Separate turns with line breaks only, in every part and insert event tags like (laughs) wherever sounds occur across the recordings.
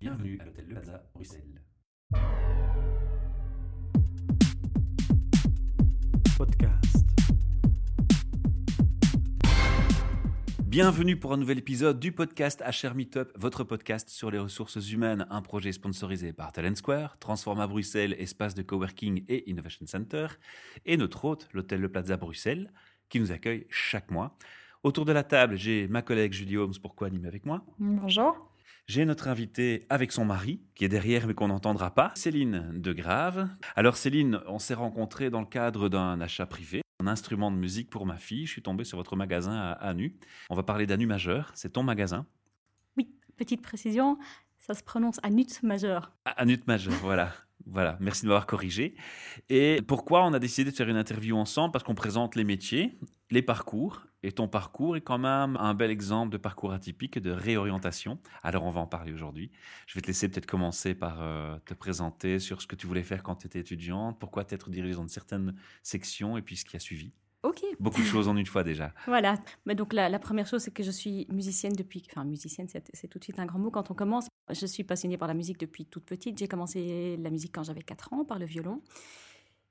Bienvenue à l'hôtel Le Plaza, Bruxelles.
Podcast.
Bienvenue pour un nouvel épisode du podcast HR Meetup, votre podcast sur les ressources humaines, un projet sponsorisé par Talent Square, Transforma Bruxelles, espace de coworking et innovation center, et notre hôte, l'hôtel Le Plaza Bruxelles, qui nous accueille chaque mois. Autour de la table, j'ai ma collègue Julie Holmes pour co-animer avec moi.
Bonjour.
J'ai notre invité avec son mari, qui est derrière mais qu'on n'entendra pas, Céline Degrave. Alors Céline, on s'est rencontrés dans le cadre d'un achat privé, un instrument de musique pour ma fille. Je suis tombé sur votre magasin à Anu. On va parler d'Anu Majeur, c'est ton magasin.
Oui, petite précision, ça se prononce Anut majeur.
Ah, Anut Majeur, (laughs) voilà. Voilà, merci de m'avoir corrigé. Et pourquoi on a décidé de faire une interview ensemble? Parce qu'on présente les métiers, les parcours, et ton parcours est quand même un bel exemple de parcours atypique et de réorientation. Alors on va en parler aujourd'hui. Je vais te laisser peut-être commencer par euh, te présenter sur ce que tu voulais faire quand tu étais étudiante, pourquoi t'être dirigée dans certaines sections et puis ce qui a suivi.
Ok.
Beaucoup de choses en une fois déjà. (laughs)
Voilà. Mais donc la, la première chose, c'est que je suis musicienne depuis. Enfin, musicienne, c'est c'est tout de suite un grand mot quand on commence. Je suis passionnée par la musique depuis toute petite. J'ai commencé la musique quand j'avais 4 ans par le violon.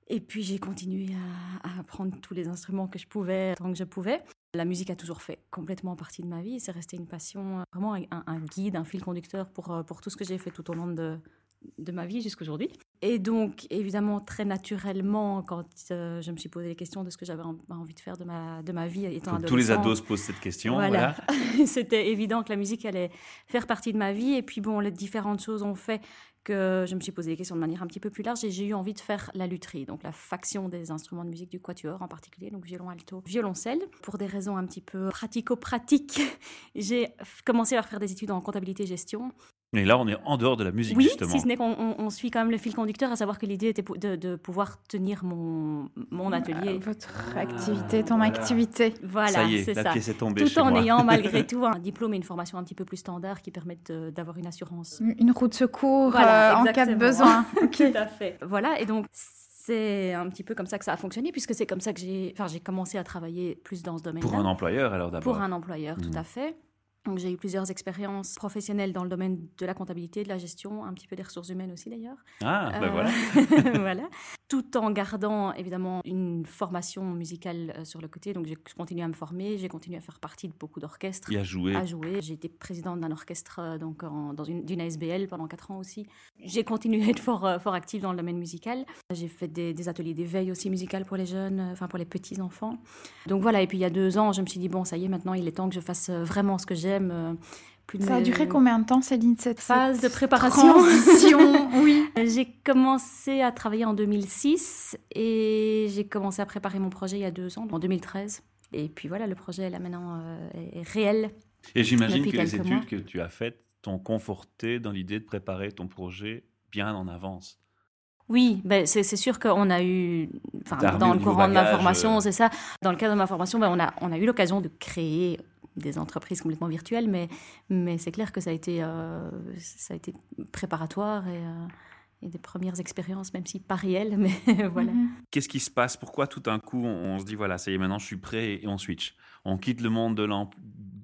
Et puis j'ai continué à, à apprendre tous les instruments que je pouvais tant que je pouvais. La musique a toujours fait complètement partie de ma vie. C'est resté une passion, euh, vraiment un, guide, un fil conducteur euh, pour tout ce que j'ai fait tout au long de, de ma vie jusqu'à aujourd'hui. Et donc, évidemment, très naturellement, quand euh, je me suis posé les questions de ce que j'avais en- envie de faire de ma, de ma vie étant
Tous- Tous les ados se posent cette question.
voilà.
Voilà. (laughs)
C'était évident que la musique allait faire partie de ma vie. Et puis, bon, les différentes choses ont fait que je me suis posé les questions de manière un petit peu plus large et j'ai eu envie de faire la lutherie, donc la faction des instruments de musique du quatuor en particulier, donc violon alto, violoncelle. Pour des raisons un petit peu pratico-pratiques, (laughs) j'ai commencé à faire des études en comptabilité et gestion.
Mais là, on est en dehors de la musique,
Oui,
justement.
si ce n'est qu'on on- on suit quand même le fil conducteur, à savoir que l'idée était de, de pouvoir tenir mon, mon atelier.
Euh, Votre activité, ton activité.
Voilà,
ça y est, la
ça.
pièce est tombée
Tout
chez
en
moi.
ayant malgré (laughs) tout un diplôme et une formation un petit peu plus standard qui permettent de- d'avoir une assurance.
Une roue de secours
Voilà,
euh, en cas de besoin. (laughs)
Tout à fait. Voilà, et donc c'est un petit peu comme ça que ça a fonctionné, puisque c'est comme ça que j'ai enfin, j'ai commencé à travailler plus dans ce domaine-là.
Pour un employeur, alors d'abord.
Pour un employeur, tout à fait. Donc j'ai eu plusieurs expériences professionnelles dans le domaine de la comptabilité, de la gestion, un petit peu des ressources humaines aussi d'ailleurs.
Ah, ben
Euh,
voilà. (laughs)
voilà. Tout en gardant évidemment une formation musicale euh, sur le côté. Donc j'ai continué à me former, j'ai continué à faire partie de beaucoup d'orchestres
Il a joué.
à jouer. J'ai été présidente d'un orchestre euh, donc en- dans une d'une ASBL pendant quatre ans aussi. J'ai continué à être fort euh, fort active dans le domaine musical. J'ai fait des, des ateliers d'éveil aussi musical pour les jeunes, enfin pour les petits enfants. Donc voilà. Et puis il y a deux ans, je me suis dit bon ça y est maintenant il est temps que je fasse vraiment ce que j'aime. Plus de
Ça a duré combien de temps, Céline, cette
phase de préparation (laughs)
oui.
J'ai commencé à travailler en 2006 et j'ai commencé à préparer mon projet il y a deux ans, en 2013. Et puis voilà, le projet là maintenant euh, est réel.
Et j'imagine que les études
mois.
que tu as faites t'ont conforté dans l'idée de préparer ton projet bien en avance.
Oui, ben c'est c'est sûr qu'on a eu, dans le courant de ma formation,
euh.
c'est ça. Dans le cadre de ma formation, ben, on, a, on a eu l'occasion de créer des entreprises complètement virtuelles, mais, mais c'est clair que ça a été, euh, ça a été préparatoire et, euh, et des premières expériences, même si pas réelles, (laughs) mais voilà.
Mhm.
Qu'est-ce qui se passe? Pourquoi tout d'un coup on, on se dit voilà, ça y est, maintenant je suis prêt et on switch? On quitte le monde de,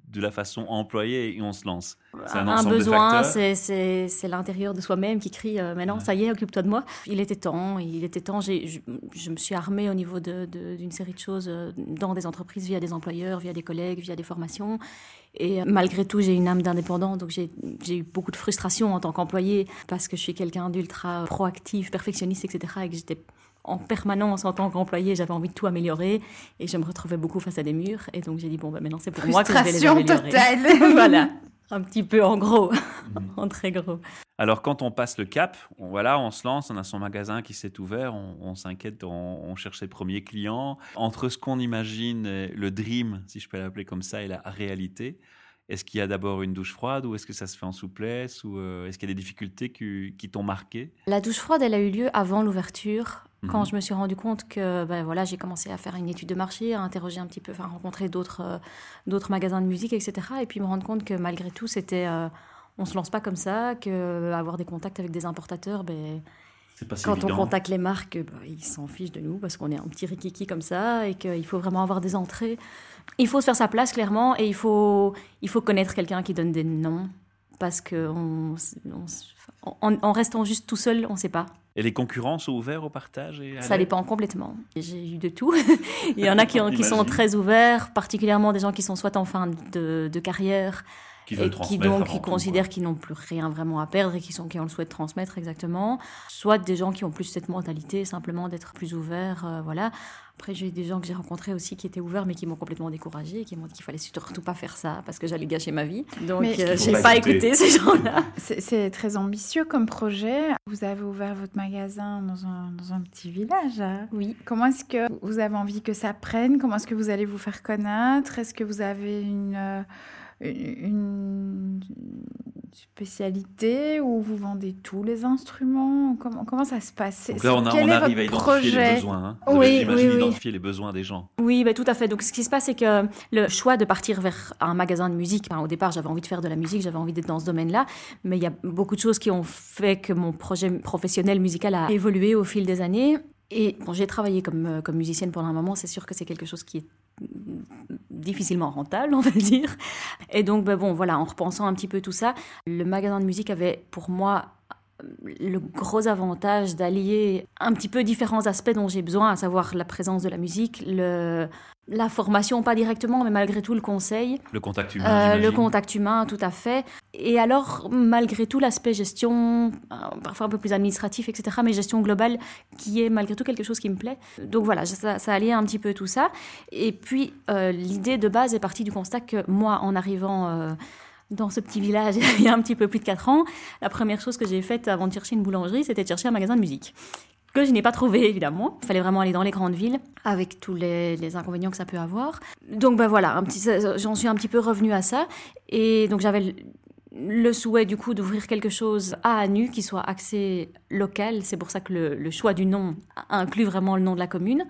de la façon employée et on se lance. C'est un
besoin, c'est- l'intérieur de soi-même qui crie euh, maintenant,
Ouais.
ça y est, occupe-toi de moi. Il était temps, il était temps. Je, je me suis armée au niveau de- de- d'une série de choses euh, dans des entreprises, via des employeurs, via des collègues, via des formations. Et euh, malgré tout, j'ai une âme d'indépendant, donc j'ai j'ai eu beaucoup de frustration en tant qu'employée parce que je suis quelqu'un d'ultra proactif, perfectionniste, etc. Et que j'étais en permanence en tant qu'employée, j'avais envie de tout améliorer et je me retrouvais beaucoup face à des murs. Et donc j'ai dit, bon, bah, maintenant c'est pour moi que je vais les améliorer.
totale. (laughs)
voilà, un petit peu en gros,
Mhm.
en très gros.
Alors quand on passe le cap, on, voilà, on se lance, on a son magasin qui s'est ouvert, on, on s'inquiète, on, on cherche ses premiers clients. Entre ce qu'on imagine, le dream, si je peux l'appeler comme ça, et la réalité, est-ce qu'il y a d'abord une douche froide ou est-ce que ça se fait en souplesse ou euh, est-ce qu'il y a des difficultés qui, qui t'ont marqué?
La douche froide, elle a eu lieu avant l'ouverture, quand
Mhm.
je me suis rendu compte que ben voilà, j'ai commencé à faire une étude de marché, à interroger un petit peu, enfin rencontrer d'autres euh, d'autres magasins de musique, etc. Et puis me rendre compte que malgré tout, c'était euh, on se lance pas comme ça, que euh, avoir des contacts avec des importateurs, ben
C'est pas si
quand
évident.
on contacte les marques, ben, ils s'en fichent de nous parce qu'on est un petit rikiki comme ça et qu'il faut vraiment avoir des entrées. Il faut se faire sa place clairement et il faut il faut connaître quelqu'un qui donne des noms parce que on, restant juste tout seul, on ne sait pas.
Et les concurrents sont ouverts au partage et
Ça dépend complètement. J'ai eu de tout. (laughs) Il y en a qui, ont- qui sont très ouverts, particulièrement des gens qui sont soit en fin de, de carrière
Qui veulent
et qui
transmettre
donc qui
tout,
considèrent qu'ils n'ont plus rien vraiment à perdre et qui, sont, qui ont le souhait de transmettre exactement. Soit des gens qui ont plus cette mentalité simplement d'être plus ouverts. euh, voilà. Après, j'ai eu des gens que j'ai rencontrés aussi qui étaient ouverts mais qui m'ont complètement découragée et qui m'ont dit qu'il fallait surtout pas faire ça parce que j'allais gâcher ma vie. Donc, euh, j'ai
pas
écouté ces gens-là.
C'est c'est très ambitieux comme projet. Vous avez ouvert votre magasin dans un, dans un petit village. hein.
Oui.
Comment est-ce que vous avez envie que ça prenne? Comment est-ce que vous allez vous faire connaître? Est-ce que vous avez une, euh, une spécialité où vous vendez tous les instruments? Comment, comment ça se passe?
Donc là, on, a- arrive à identifier les
projet?
besoins. hein. Vous
Oui,
avez,
oui, oui.
identifier les besoins des gens.
Oui, bah, tout à fait. Donc, ce qui se passe, c'est que le choix de partir vers un magasin de musique, enfin, au départ, j'avais envie de faire de la musique, j'avais envie d'être dans ce domaine-là, mais il y a beaucoup de choses qui ont fait que mon projet professionnel musical a évolué au fil des années. Et bon, j'ai travaillé comme, euh, comme musicienne pendant un moment, c'est sûr que c'est quelque chose qui est difficilement rentable, on va dire. Et donc, ben bon, voilà, en repensant un petit peu tout ça, le magasin de musique avait pour moi le gros avantage d'allier un petit peu différents aspects dont j'ai besoin, à savoir la présence de la musique, le, la formation, pas directement, mais malgré tout le conseil,
Le contact humain.
euh, le contact humain, tout à fait. Et alors, malgré tout, l'aspect gestion, euh, parfois un peu plus administratif, etc., mais gestion globale, qui est malgré tout quelque chose qui me plaît. Donc voilà, ça, ça alliait un petit peu tout ça. Et puis, euh, l'idée de base est partie du constat que moi, en arrivant... euh, dans ce petit village (laughs) il y a un petit peu plus de 4 ans, la première chose que j'ai faite avant de chercher une boulangerie, c'était de chercher un magasin de musique. Que je n'ai pas trouvé, évidemment. Il fallait vraiment aller dans les grandes villes, avec tous les, inconvénients que ça peut avoir. Donc, ben voilà, j'en suis un petit peu revenue à ça. Et donc, j'avais le, le souhait, du coup, d'ouvrir quelque chose à Anu qui soit axé local. C'est pour ça que le, le choix du nom inclut vraiment le nom de la commune,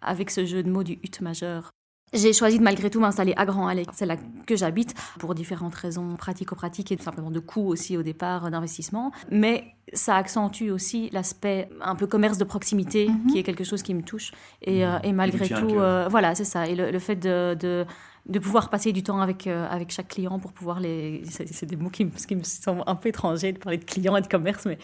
avec ce jeu de mots du hut majeur j'ai choisi de malgré tout m'installer à Grand Allais. C'est là que j'habite pour différentes raisons pratico-pratiques et tout simplement de coûts aussi au départ d'investissement. Mais ça accentue aussi l'aspect un peu commerce de proximité
Mhm.
qui est quelque chose qui me touche. Et, euh, et malgré tout, euh, voilà, c'est ça. Et le, le fait de, de, de pouvoir passer du temps avec, euh, avec chaque client pour pouvoir les... C'est des mots qui me, qui me sont un peu étrangers de parler de clients et de commerce, mais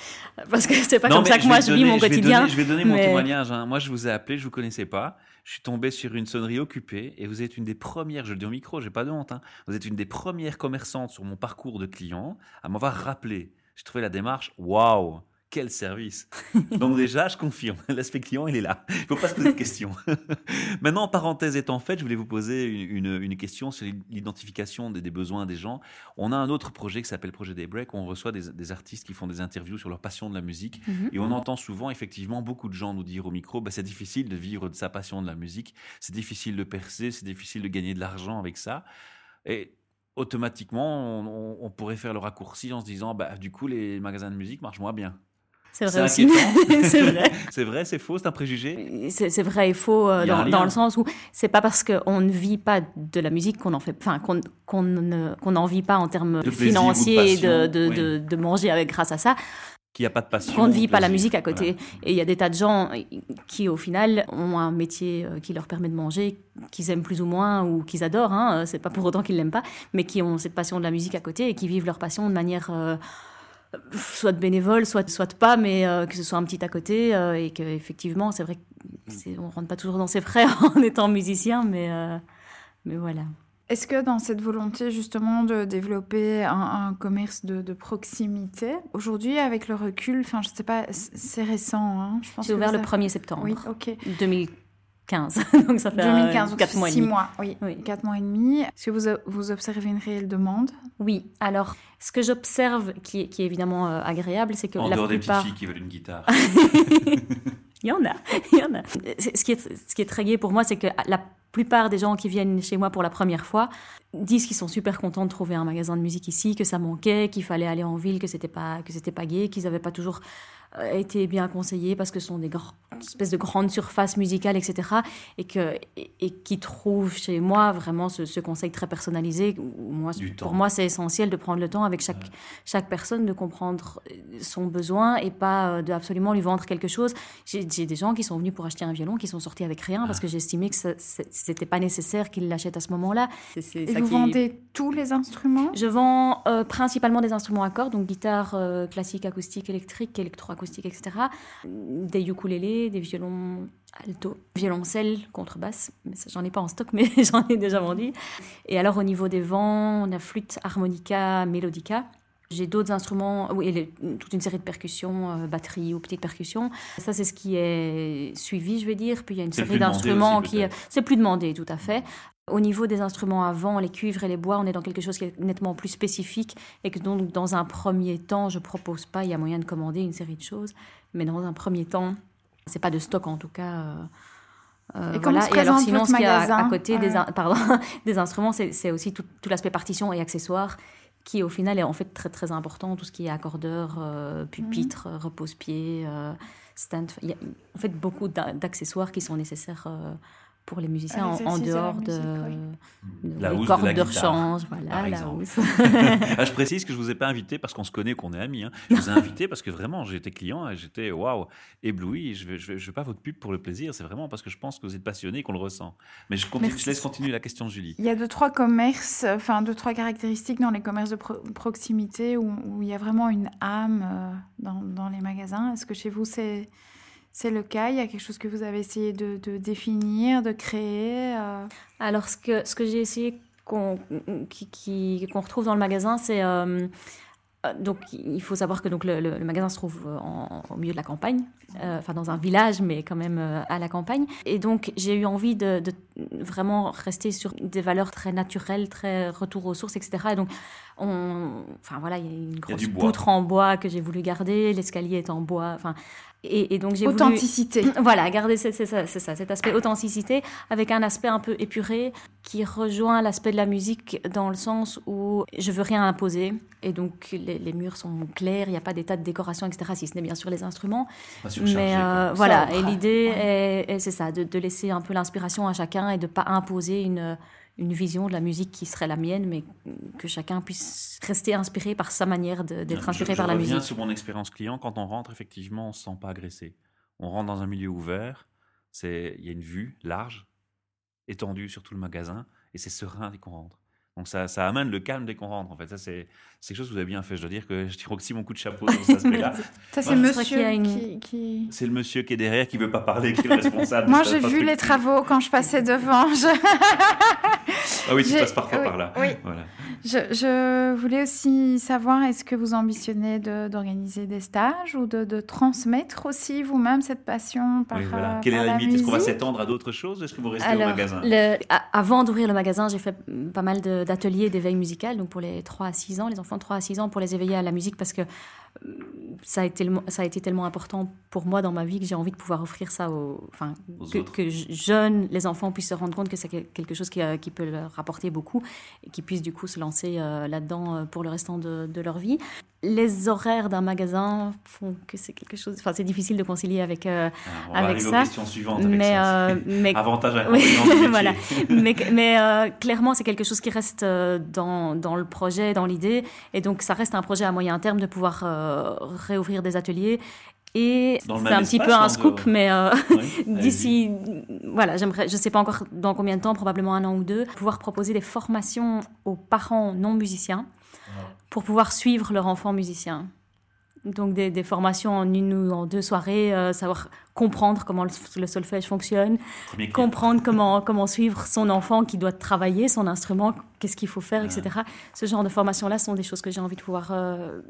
parce que c'est pas
Non,
comme ça que moi je vis
donner-
mon
je vais
quotidien.
donner- je vais donner mon témoignage. hein. Moi, je vous ai appelé, je vous connaissais pas. Je suis tombé sur une sonnerie occupée et vous êtes une des premières, je le dis au micro, j'ai pas de honte, hein. vous êtes une des premières commerçantes sur mon parcours de client à m'avoir rappelé. J'ai trouvé la démarche, waouh, quel service. (laughs) Donc déjà, je confirme, (laughs) l'aspect client, il est là. Il ne faut pas se poser de questions. (laughs) Maintenant, parenthèse étant faite, je voulais vous poser une, une- une question sur l'identification des, des besoins des gens. On a un autre projet qui s'appelle Projet Daybreak, où on reçoit des, des artistes qui font des interviews sur leur passion de la musique.
Mhm.
Et on entend souvent, effectivement, beaucoup de gens nous dire au micro, bah, c'est difficile de vivre de sa passion de la musique, c'est difficile de percer, c'est difficile de gagner de l'argent avec ça. Et automatiquement, on, on- on pourrait faire le raccourci en se disant, bah, du coup, les magasins de musique marchent moins bien.
C'est vrai aussi. (laughs) c'est vrai. (laughs)
C'est vrai, c'est faux, c'est un préjugé.
C'est vrai et faux euh, dans, le sens où c'est pas parce qu'on ne vit pas de la musique qu'on en fait, enfin qu'on qu'on ne- qu'on n'en vit pas en termes
De
financiers et de, de,
oui.
de- de manger avec grâce à ça
Qu'il n'y a pas de passion.
qu'on ne vit pas la musique à côté.
Voilà.
Et il y a des tas de gens qui au final ont un métier euh, qui leur permet de manger, qu'ils aiment plus ou moins ou qu'ils adorent. Hein, c'est pas pour autant qu'ils l'aiment pas, mais qui ont cette passion de la musique à côté et qui vivent leur passion de manière euh, soit de bénévole, soit, soit pas, mais euh, que ce soit un petit à côté, euh, et qu'effectivement, c'est vrai qu'on rentre pas toujours dans ses frais (laughs) en étant musicien, mais, euh, mais voilà.
Est-ce que dans cette volonté justement de développer un, commerce de, proximité, aujourd'hui avec le recul, enfin je sais pas, c'est récent, hein, je pense.
Ouvert le 1er septembre
oui,
15. (laughs) Donc ça fait
2015,
euh,
6
mois, et
mois oui.
oui.
4 mois et demi. Est-ce que vous, vous observez une réelle demande?
Oui. Alors, ce que j'observe, qui, qui, est évidemment euh, agréable, c'est que
en
la
dehors des petites filles qui veulent une guitare. (laughs)
il y en a, il y en a. Ce qui est, ce qui est très gai pour moi, c'est que la plupart des gens qui viennent chez moi pour la première fois disent qu'ils sont super contents de trouver un magasin de musique ici, que ça manquait, qu'il fallait aller en ville, que c'était pas, pas gai, qu'ils n'avaient pas toujours été bien conseillé parce que ce sont des espèces de grandes surfaces musicales, etc. Et, que, et, qui trouvent chez moi vraiment ce, conseil très personnalisé. Moi, pour moi, c'est essentiel de prendre le temps avec chaque, chaque personne, de comprendre son besoin et pas euh, de absolument lui vendre quelque chose. J'ai des gens qui sont venus pour acheter un violon, qui sont sortis avec rien parce ah. que j'estimais que ce n'était pas nécessaire qu'ils l'achètent à ce moment-là.
Et vous vendez tous les instruments?
Je vends euh, principalement des instruments à cordes, donc guitare euh, classique, acoustique, électrique, électroacoustique, etc. Des ukulélés, des violons alto, violoncelle, contrebasse. J'en ai pas en stock, (laughs) mais j'en ai déjà vendu. Et alors au niveau des vents, on a flûte, harmonica, mélodica. J'ai d'autres instruments, oui, toute une série de percussions, euh, batterie ou petites percussions. Ça, c'est ce qui est suivi, je vais dire. Puis il y a une série d'instruments qui. C'est plus demandé, tout à fait. Au niveau des instruments à vent, les cuivres et les bois, on est dans quelque chose qui est nettement plus spécifique et que donc dans un premier temps, je propose pas. Il y a moyen de commander une série de choses, mais dans un premier temps, c'est pas de stock en tout cas. Euh,
euh, et voilà. et alors sinon, ce qu'il y a
à côté des, pardon, (laughs) des instruments, c'est aussi tout, tout l'aspect partition et accessoires qui au final est en fait très très important, tout ce qui est accordeur, euh, pupitre, mhm. repose-pied, stand. Il y a en fait beaucoup d'accessoires qui sont nécessaires pour les musiciens en, dehors de,
la hausse de,
de rechange, voilà, la hausse. (laughs) (laughs)
Ah, je précise que je vous ai pas invité parce qu'on se connaît, qu'on est amis. Hein. Je vous ai invité parce que vraiment, j'étais client et j'étais waouh ébloui. Je ne je, je veux pas votre pub pour le plaisir, c'est vraiment parce que je pense que vous êtes passionné et qu'on le ressent. Mais je, continue, je laisse continuer la question, Julie.
Il y a deux trois commerces, enfin deux trois caractéristiques dans les commerces de proximité où, où, il y a vraiment une âme euh, dans, dans les magasins. Est-ce que chez vous c'est c'est le cas? Il y a quelque chose que vous avez essayé de, définir, de créer euh?
Alors, ce que, ce que j'ai essayé qu'on qui, qu'on retrouve dans le magasin, c'est... Euh, donc, il faut savoir que donc, le, magasin se trouve au milieu de la campagne, euh, enfin dans un village, mais quand même à la campagne. Et donc, j'ai eu envie de, vraiment rester sur des valeurs très naturelles, très retour aux sources, etc. Et donc, on, enfin voilà, il y a une grosse poutre en bois que j'ai voulu garder, l'escalier est en bois. Enfin, et, donc j'ai
authenticité. (clears throat)
Voilà, garder c'est ça, ça, cet aspect authenticité avec un aspect un peu épuré qui rejoint l'aspect de la musique dans le sens où je veux rien imposer et donc les, murs sont clairs, il n'y a pas des tas de décorations, etc. Si ce n'est bien sûr les instruments.
Mais euh,
voilà, et l'idée est, c'est ça, de, de, laisser un peu l'inspiration à chacun et de pas imposer une une vision de la musique qui serait la mienne, mais que chacun puisse rester inspiré par sa manière d'être inspiré par la musique. Je
sur mon expérience client, quand on rentre, effectivement, on ne se sent pas agressé. On rentre dans un milieu ouvert, il y a une vue large, étendue sur tout le magasin, et c'est serein dès qu'on rentre. Donc ça, ça amène le calme dès qu'on rentre. En fait, ça c'est quelque chose que vous avez bien fait. Je dois dire que je tire aussi mon coup de chapeau sur cet aspect-là. (laughs)
ça c'est monsieur
qui, C'est le monsieur qui est derrière, qui veut pas parler, qui est le responsable.
Moi j'ai vu les travaux quand je passais devant.
ah oui, tu passes parfois par là.
Oui. Voilà. Je, je, voulais aussi savoir, est-ce que vous ambitionnez d'organiser des stages ou de, de transmettre aussi vous-même cette passion par, oui, voilà.
Quelle
est
la, limite? Est-ce qu'on va s'étendre à d'autres choses Est-ce que vous restez au magasin?
le, Avant d'ouvrir le magasin, j'ai fait pas mal d'ateliers d'éveil musical, donc pour les 3 à 6 ans, les enfants de 3 à 6 ans, pour les éveiller à la musique parce que ça a, été, ça a été tellement important pour moi dans ma vie que j'ai envie de pouvoir offrir ça aux, enfin, que, jeunes, les enfants puissent se rendre compte que c'est quelque chose qui, euh, qui, peut leur apporter beaucoup et qu'ils puissent du coup se lancer euh, là-dedans euh, pour le restant de, de, leur vie. Les horaires d'un magasin font que c'est quelque chose, enfin c'est difficile de concilier avec, ah, on avec ça. Aux
suivantes avec mais,
ça. (laughs) mais
avantage (laughs)
voilà. mais, mais clairement c'est quelque chose qui reste dans, dans le projet, dans l'idée et donc ça reste un projet à moyen terme de pouvoir réouvrir des ateliers. Et c'est un petit peu un scoop, mais euh, (laughs) d'ici, voilà, j'aimerais, je sais pas encore dans combien de temps, probablement un an ou deux, pouvoir proposer des formations aux parents non musiciens pour pouvoir suivre leur enfant musicien. Donc des, des, formations en une ou en deux soirées, euh, savoir comprendre comment le, solfège fonctionne, comprendre comment, comment suivre son enfant qui doit travailler son instrument, qu'est-ce qu'il faut faire, etc. Ce genre de formations-là sont des choses que j'ai envie de pouvoir euh,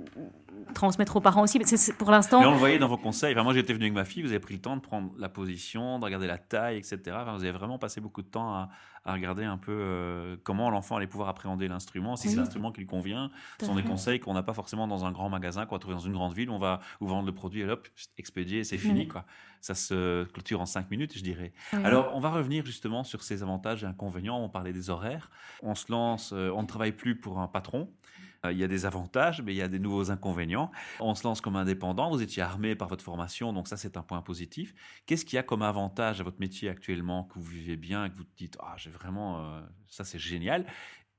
transmettre aux parents aussi. C'est, pour l'instant.
Mais on le voyait dans vos conseils. Enfin, moi, j'étais venu avec ma fille. Vous avez pris le temps de prendre la position, de regarder la taille, etc. Enfin, vous avez vraiment passé beaucoup de temps à, à regarder un peu euh, comment l'enfant allait pouvoir appréhender l'instrument, si c'est l'instrument qui lui convient. Ce sont des conseils qu'on n'a pas forcément dans un grand magasin, qu'on va trouver dans une grande ville. On va vous vendre le produit et hop, expédier, c'est fini. Quoi. Ça se clôture en cinq minutes, je dirais. Alors, on va revenir justement sur ces avantages et inconvénients. On parlait des horaires. On se lance, euh, on ne travaille plus pour un patron. Euh, il y a des avantages, mais il y a des nouveaux inconvénients. On se lance comme indépendant, vous étiez armé par votre formation, donc ça c'est un point positif. Qu'est-ce qu'il y a comme avantage à votre métier actuellement que vous vivez bien et que vous dites, ah j'ai vraiment, euh, ça c'est génial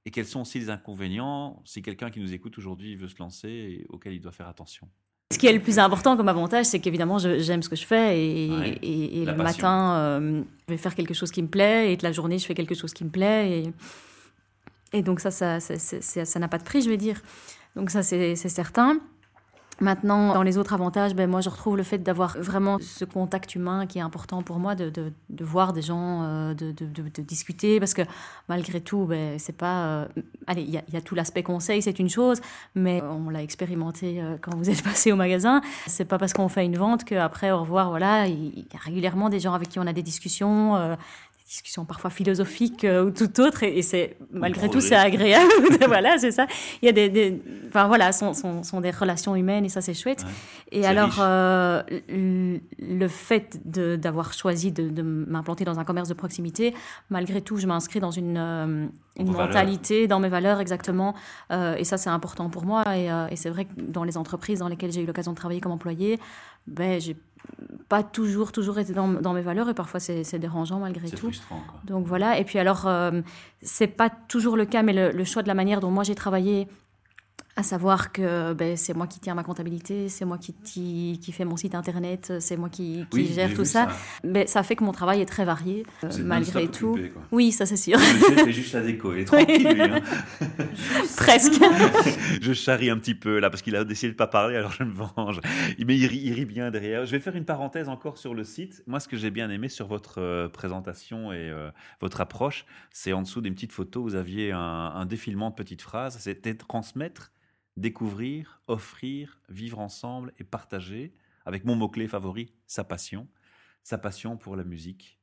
et quels sont aussi les inconvénients si quelqu'un qui nous écoute aujourd'hui veut se lancer et auquel il doit faire attention?
Ce qui est le plus important comme avantage, c'est qu'évidemment, j'aime ce que je fais et, le matin, euh, je vais faire quelque chose qui me plaît et de la journée, je fais quelque chose qui me plaît. Et, et donc ça, ça n'a ça, ça, pas de prix, je vais dire. Donc ça, c'est certain. Maintenant, dans les autres avantages, ben, moi, je retrouve le fait d'avoir vraiment ce contact humain qui est important pour moi, de, de, de voir des gens, euh, de, de, discuter, parce que malgré tout, ben, c'est pas... Euh, allez, il y, y, a tout l'aspect conseil, c'est une chose, mais on l'a expérimenté euh, quand vous êtes (laughs) passé au magasin. C'est pas parce qu'on fait une vente qu'après, au revoir, voilà, il y a régulièrement des gens avec qui on a des discussions, discussions parfois philosophiques euh, ou tout autre, et, c'est malgré tout c'est agréable. (laughs) (laughs) voilà, c'est ça. Il y a des, des enfin voilà, sont, sont, sont, des relations humaines et ça c'est chouette. Et alors euh, le fait d'avoir choisi de, de m'implanter dans un commerce de proximité, malgré tout, je m'inscris dans une, euh, une mentalité, dans mes valeurs exactement, et ça c'est important pour moi. Et, et c'est vrai que dans les entreprises dans lesquelles j'ai eu l'occasion de travailler comme employé, ben j'ai pas toujours, toujours été dans, dans, mes valeurs et parfois c'est dérangeant malgré tout. Frustrant, quoi. Donc voilà. Et puis alors, euh, c'est pas toujours le cas, mais le, le, choix de la manière dont moi j'ai travaillé à savoir que ben, c'est moi qui tiens ma comptabilité, c'est moi qui, qui, qui, fais mon site internet, c'est moi qui, qui gère tout ça. Mais ça fait que mon travail est très varié, euh, malgré tout. quoi. Oui, ça c'est sûr.
C'est juste la déco, il est (laughs) tranquille lui. Hein. (laughs) (laughs)
Presque.
je charrie un petit peu là parce qu'il a décidé de pas parler, alors je me venge. Mais il rit, il rit, bien derrière. Je vais faire une parenthèse encore sur le site. Moi, ce que j'ai bien aimé sur votre euh, présentation et euh, votre approche, c'est en dessous des petites photos, vous aviez un, un défilement de petites phrases. C'était transmettre découvrir, offrir, vivre ensemble et partager, avec mon mot-clé favori, sa passion, sa passion pour la musique.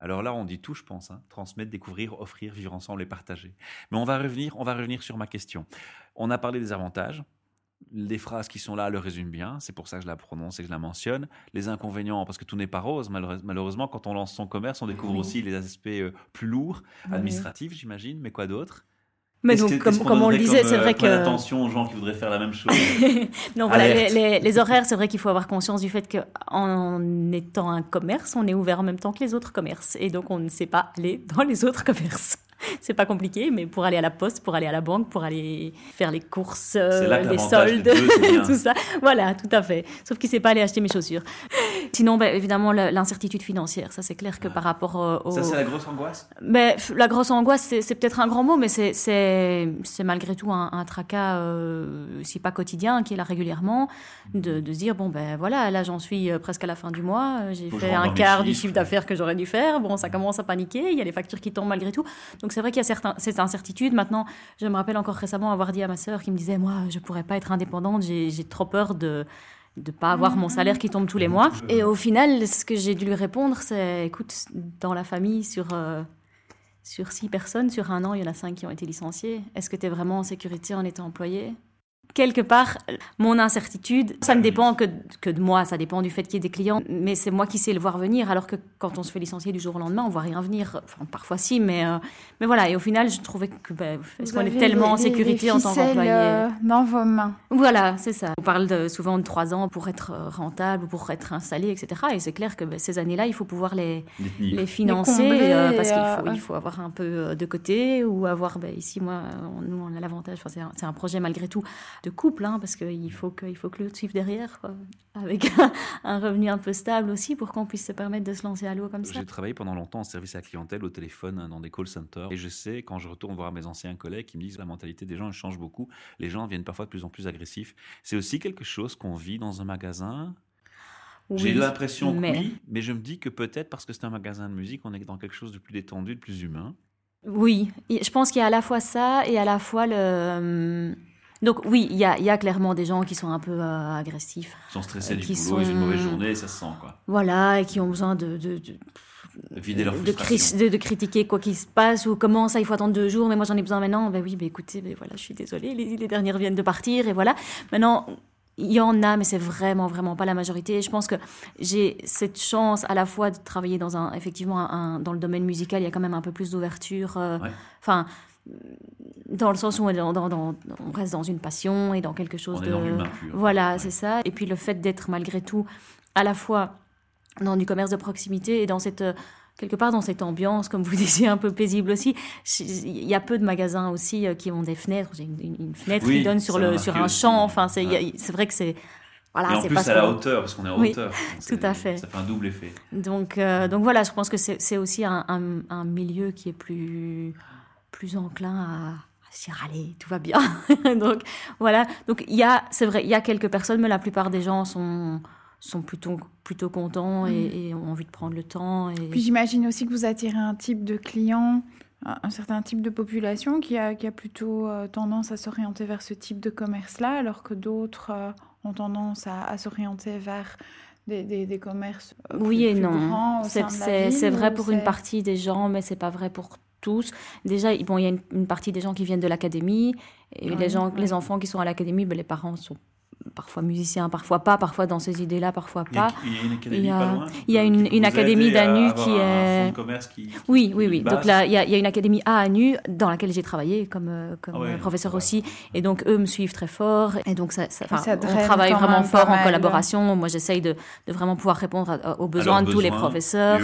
Alors là, on dit tout, je pense, hein, transmettre, découvrir, offrir, vivre ensemble et partager. Mais on va revenir, on va revenir sur ma question. On a parlé des avantages. Les phrases qui sont là le résument bien, c'est pour ça que je la prononce et que je la mentionne. Les inconvénients, parce que tout n'est pas rose, malheureusement, quand on lance son commerce, on découvre aussi les aspects euh, plus lourds, administratifs, j'imagine, mais quoi d'autre?
Mais donc, comme, comme on le disait, c'est vrai
euh, que. attention aux gens qui voudraient faire la même chose. (laughs)
non, voilà, les, les, horaires, c'est vrai qu'il faut avoir conscience du fait qu'en étant un commerce, on est ouvert en même temps que les autres commerces. Et donc, on ne sait pas aller dans les autres commerces. (laughs) c'est pas compliqué, mais pour aller à la poste, pour aller à la banque, pour aller faire les courses, euh, les soldes, (laughs) tout ça. Voilà, tout à fait. Sauf qu'il sait pas aller acheter mes chaussures. Sinon, ben, évidemment, l'incertitude financière. Ça, c'est clair que par rapport euh, au.
Ça, c'est la grosse angoisse?
Mais, La grosse angoisse, c'est peut-être un grand mot, mais c'est malgré tout un, un tracas, euh, si pas quotidien, qui est là régulièrement, de, de se dire bon, ben voilà, là, j'en suis euh, presque à la fin du mois. J'ai fait un quart du chiffre d'affaires que j'aurais dû faire. Bon, ça commence à paniquer. Il y a les factures qui tombent malgré tout. Donc, c'est vrai qu'il y a certains, cette incertitude. Maintenant, je me rappelle encore récemment avoir dit à ma sœur qui me disait Moi, je pourrais pas être indépendante, j'ai trop peur de de pas avoir mon salaire qui tombe tous les mois. Et au final, ce que j'ai dû lui répondre, c'est écoute, dans la famille, sur, euh, sur six personnes, sur un an, il y en a cinq qui ont été licenciés. Est-ce que tu es vraiment en sécurité en étant employé quelque part, mon incertitude, ça ne dépend que, que de moi, ça dépend du fait qu'il y ait des clients, mais c'est moi qui sais le voir venir, alors que quand on se fait licencier du jour au lendemain, on voit rien venir. Enfin, parfois si, mais, euh, mais voilà. Et au final, je trouvais que, ben, est-ce qu'on est tellement en sécurité en tant qu'employé?
euh, dans vos mains.
Voilà, c'est ça. On parle de, souvent de trois ans pour être euh, rentable, pour être installé, etc. Et c'est clair que ben, ces années-là, il faut pouvoir les, les, financer, parce qu'il faut, il faut avoir un peu de côté, ou avoir, ben, ici, moi, nous, on a l'avantage, enfin, c'est un, un projet malgré tout de couple, hein, parce qu'il faut que, il faut que l'autre suive derrière, avec (laughs) un, revenu un peu stable aussi, pour qu'on puisse se permettre de se lancer à l'eau comme ça.
J'ai travaillé pendant longtemps en service à la clientèle au téléphone, dans des call centers, et je sais, quand je retourne voir mes anciens collègues, qui me disent la mentalité des gens change beaucoup, les gens viennent parfois de plus en plus agressifs. C'est aussi quelque chose qu'on vit dans un magasin? J'ai l'impression que oui, mais je me dis que peut-être parce que c'est un magasin de musique, on est dans quelque chose de plus détendu, de plus humain.
Oui, je pense qu'il y a à la fois ça et à la fois le donc oui, il y a, clairement des gens qui sont un peu euh, agressifs.
Ils sont stressés du boulot, ils ont une mauvaise journée, ça se sent quoi.
Voilà, et qui ont besoin de... de,
de vider leur.
De, de, critiquer quoi qu'il se passe ou comment ça il faut attendre deux jours mais moi j'en ai besoin maintenant ben oui ben écoutez ben voilà je suis désolée les, les dernières viennent de partir et voilà maintenant il y en a, mais c'est vraiment, vraiment pas la majorité. je pense que j'ai cette chance à la fois de travailler dans un, effectivement, un, dans le domaine musical, il y a quand même un peu plus d'ouverture. Euh, enfin, dans le sens où on, on, reste dans une passion et dans quelque chose
on
de.
Est dans.
Voilà, c'est ça. Et puis le fait d'être malgré tout à la fois dans du commerce de proximité et dans cette quelque part dans cette ambiance, comme vous (laughs) disiez, un peu paisible aussi. Il y a peu de magasins aussi euh, qui ont des fenêtres. J'ai une, fenêtre qui donne sur, le, sur un champ. Enfin, c'est vrai que c'est.
Voilà, et en plus, à la hauteur, parce qu'on est en
oui,
hauteur.
Tout à fait.
Ça fait un double effet.
Donc, euh, donc voilà, je pense que c'est aussi un, un, milieu qui est plus, plus enclin à, dire allez, tout va bien. (laughs) donc voilà. Donc il y a, c'est vrai, il y a quelques personnes, mais la plupart des gens sont sont plutôt, plutôt contents et, mm. ont envie de prendre le temps. Et...
Puis j'imagine aussi que vous attirez un type de client, un, certain type de population qui a, qui a plutôt euh, tendance à s'orienter vers ce type de commerce-là, alors que d'autres euh, ont tendance à, s'orienter vers des, des, commerces
euh, oui et non. C'est vrai pour une partie des gens, mais c'est pas vrai pour tous. Déjà, bon, il y a une, partie des gens qui viennent de l'académie et les gens, les enfants qui sont à l'académie, ben, les parents sont parfois musicien, parfois pas, parfois dans ces idées-là, parfois pas.
Il y a une académie pas loin
Il y a une, une académie d'ANU qui est...
Un commerce qui,
oui, oui, oui. Donc là, il y, a, il y, a, une académie à ANU dans laquelle j'ai travaillé comme, euh, comme ah professeur aussi. Et donc, eux me suivent très fort. Et donc, ça, ça, on travaille vraiment fort en collaboration. Moi, j'essaye de, de, vraiment pouvoir répondre aux besoins de tous les professeurs.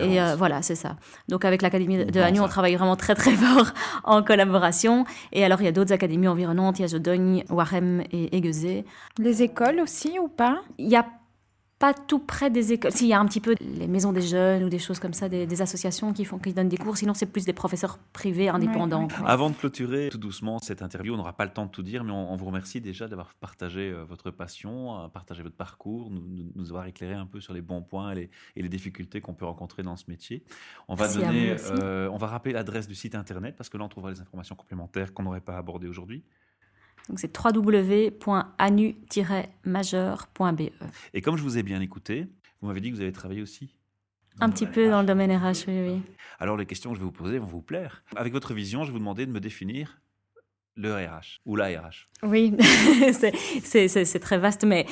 Et,
euh, voilà, c'est ça. Donc, avec l'académie de ANU, on travaille vraiment très, très fort (laughs) en collaboration. Et alors, il y a d'autres académies environnantes. Il y a Jodogne, Warem et Egezé.
Les écoles aussi ou pas?
Il n'y a pas tout près des écoles. S'il y a un petit peu les maisons des jeunes ou des choses comme ça, des, associations qui, font, qui donnent des cours. Sinon, c'est plus des professeurs privés indépendants.
Avant de clôturer tout doucement cette interview, on n'aura pas le temps de tout dire, mais on, vous remercie déjà d'avoir partagé euh, votre passion, euh, partagé votre parcours, nous, nous, avoir éclairé un peu sur les bons points et les, et les difficultés qu'on peut rencontrer dans ce métier. On va donner, euh, on va rappeler l'adresse du site internet parce que là, on trouvera les informations complémentaires qu'on n'aurait pas abordées aujourd'hui.
Donc c'est www.anu-majeur.be.
Et comme je vous ai bien écouté, vous m'avez dit que vous avez travaillé aussi
un petit peu dans le domaine RH, oui, oui.
Alors les questions que je vais vous poser vont vous plaire. Avec votre vision, je vais vous demander de me définir le RH ou la RH.
Oui, (laughs) c'est très vaste, mais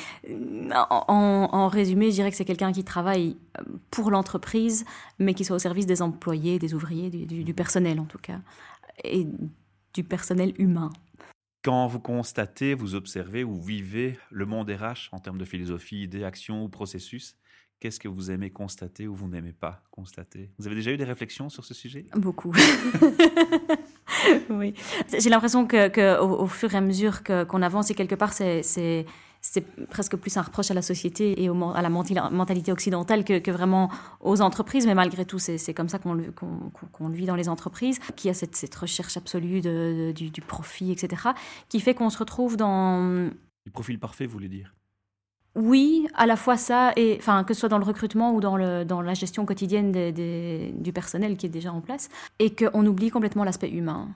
en, résumé, je dirais que c'est quelqu'un qui travaille pour l'entreprise, mais qui soit au service des employés, des ouvriers, du personnel en tout cas, et du personnel humain.
Quand vous constatez, vous observez ou vivez le monde RH en termes de philosophie, idées, actions ou processus, qu'est-ce que vous aimez constater ou vous n'aimez pas constater? Vous avez déjà eu des réflexions sur ce sujet?
Beaucoup. (laughs) oui. J'ai l'impression que, au, fur et à mesure qu'on avance, et quelque part, c'est c'est presque plus un reproche à la société et à la mentalité occidentale que, vraiment aux entreprises. Mais malgré tout, c'est comme ça qu'on le, vit dans les entreprises, qui a cette, cette recherche absolue de, du, profit, etc., qui fait qu'on se retrouve dans...
Le profil parfait, vous voulez dire?
Oui, à la fois ça, et enfin que ce soit dans le recrutement ou dans, le, dans la gestion quotidienne du personnel qui est déjà en place, et qu'on oublie complètement l'aspect humain.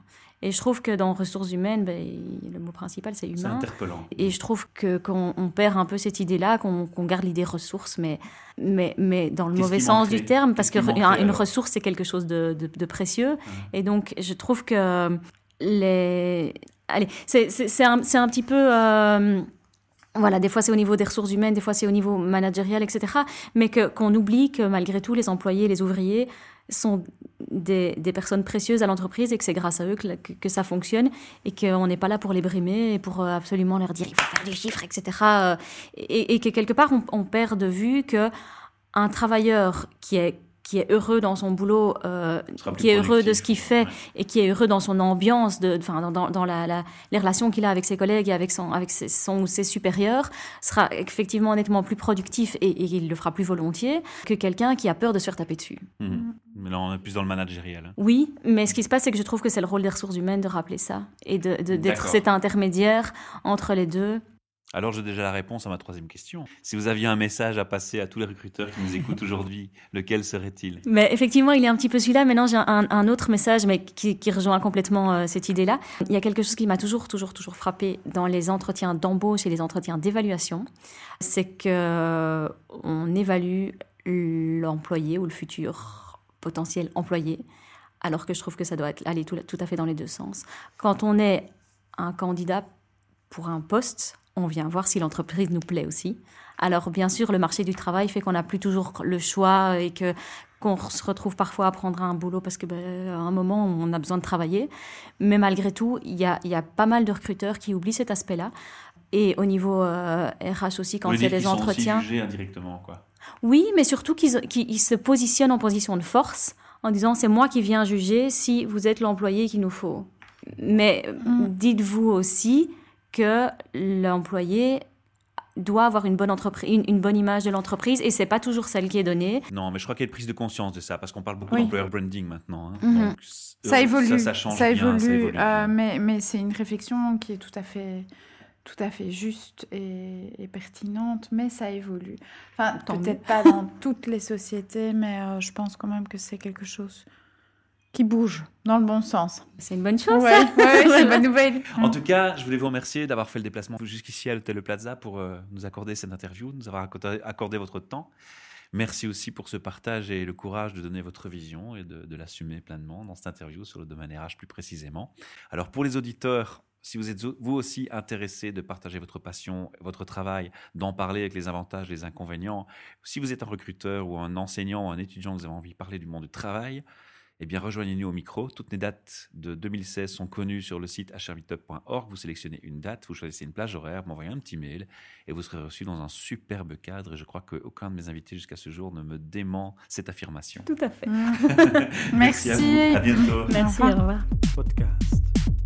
Et je trouve que dans ressources humaines, ben, le mot principal, c'est humain. C'est
interpellant.
Et je trouve que qu'on on perd un peu cette idée-là, qu'on garde l'idée ressource, mais, mais, mais dans le mauvais sens du terme, parce qu'une ressource, c'est quelque chose de, de, précieux. Et donc, je trouve que les... Allez, c'est un, un, petit peu... Euh, voilà, des fois c'est au niveau des ressources humaines, des fois c'est au niveau managérial, etc. Mais qu'on oublie que malgré tout, les employés, les ouvriers sont des, des personnes précieuses à l'entreprise et que c'est grâce à eux que, que, ça fonctionne et qu'on n'est pas là pour les brimer et pour euh, absolument leur dire il faut faire des chiffres, etc. Euh, et, et que quelque part on, on perd de vue que un travailleur qui est qui est heureux dans son boulot, euh, qui est heureux de ce qu'il fait et qui est heureux dans son ambiance, de, enfin, dans, dans la, les relations qu'il a avec ses collègues et avec son, avec ses, son ou ses supérieurs, sera effectivement nettement plus productif et, il le fera plus volontiers que quelqu'un qui a peur de se faire taper dessus.
Mmh. Mais là, on est plus dans le managérial. Hein.
Oui, mais ce qui se passe, c'est que je trouve que c'est le rôle des ressources humaines de rappeler ça et d'être de, cet intermédiaire entre les deux
alors j'ai déjà la réponse à ma troisième question. Si vous aviez un message à passer à tous les recruteurs qui nous écoutent aujourd'hui, (laughs) lequel serait-il?
Mais effectivement, il est un petit peu celui-là. Maintenant, j'ai un, autre message, mais qui, rejoint complètement euh, cette idée-là. Il y a quelque chose qui m'a toujours, toujours, toujours frappé dans les entretiens d'embauche et les entretiens d'évaluation, c'est que euh, on évalue l'employé ou le futur potentiel employé, alors que je trouve que ça doit aller tout à fait dans les deux sens. Quand on est un candidat pour un poste, on vient voir si l'entreprise nous plaît aussi. Alors bien sûr, le marché du travail fait qu'on n'a plus toujours le choix et que qu'on se retrouve parfois à prendre un boulot parce que ben, à un moment on a besoin de travailler. Mais malgré tout, il y a, y a, pas mal de recruteurs qui oublient cet aspect-là. Et au niveau euh, RH aussi, quand il y a des entretiens.
Aussi indirectement, quoi.
Oui, mais surtout qu'ils se positionnent en position de force en disant c'est moi qui viens juger si vous êtes l'employé qu'il nous faut. Mais mm. dites-vous aussi que l'employé doit avoir une bonne, entreprise, une, bonne image de l'entreprise et c'est pas toujours celle qui est donnée.
Non, mais je crois qu'il y a une prise de conscience de ça parce qu'on parle beaucoup d'employer branding maintenant. Hein.
Mhm. ça évolue, ça, change évolue, euh, mais, mais c'est une réflexion qui est tout à fait tout à fait juste et, pertinente, mais ça évolue. Enfin, peut-être pas dans (laughs) toutes les sociétés, mais euh, je pense quand même que c'est quelque chose qui bouge dans le bon sens.
C'est une bonne chose.
Ouais, c'est une (laughs) bonne nouvelle.
En tout cas, je voulais vous remercier d'avoir fait le déplacement jusqu'ici à l'hôtel Plaza pour euh, nous accorder cette interview, nous avoir accordé, votre temps. Merci aussi pour ce partage et le courage de donner votre vision et de, de l'assumer pleinement dans cette interview sur le domaine RH plus précisément. Alors pour les auditeurs, si vous êtes vous aussi intéressé de partager votre passion, votre travail, d'en parler avec les avantages, les inconvénients, si vous êtes un recruteur ou un enseignant ou un étudiant, vous avez envie de parler du monde du travail, eh bien, rejoignez-nous au micro. Toutes les dates de 2016 sont connues sur le site hrmeetup.org. Vous sélectionnez une date, vous choisissez une plage horaire, m'envoyez un petit mail et vous serez reçu dans un superbe cadre. Et je crois qu'aucun de mes invités jusqu'à ce jour ne me dément cette affirmation.
Tout à fait. (laughs)
Merci.
Merci à vous. À bientôt.
Merci, au revoir. Podcast.